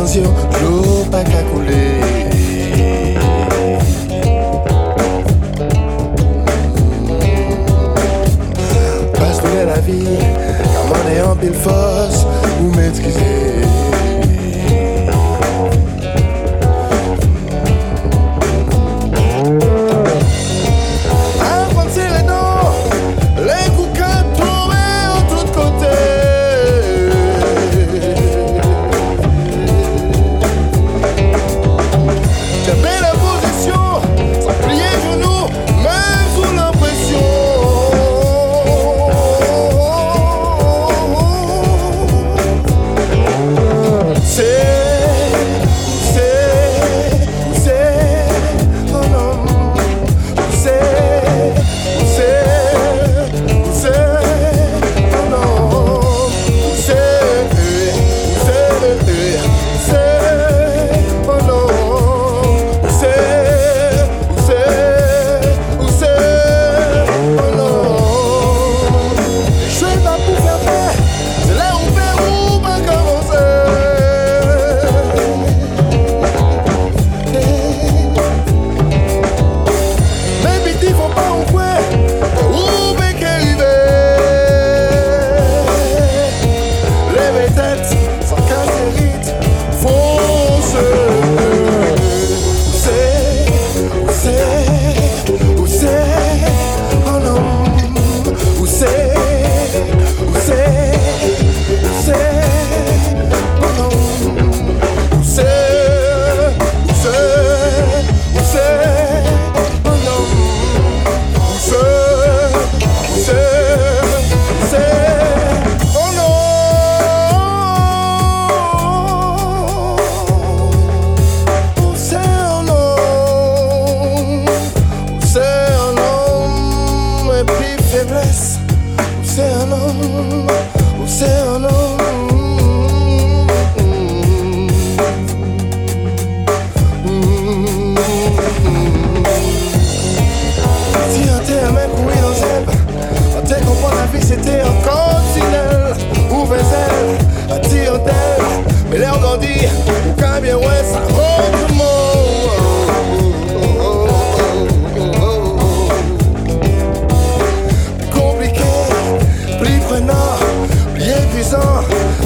attention, l'eau pas qu'à couler. La vie, comme on est en pile force, vous maîtrisez.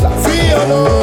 la vie en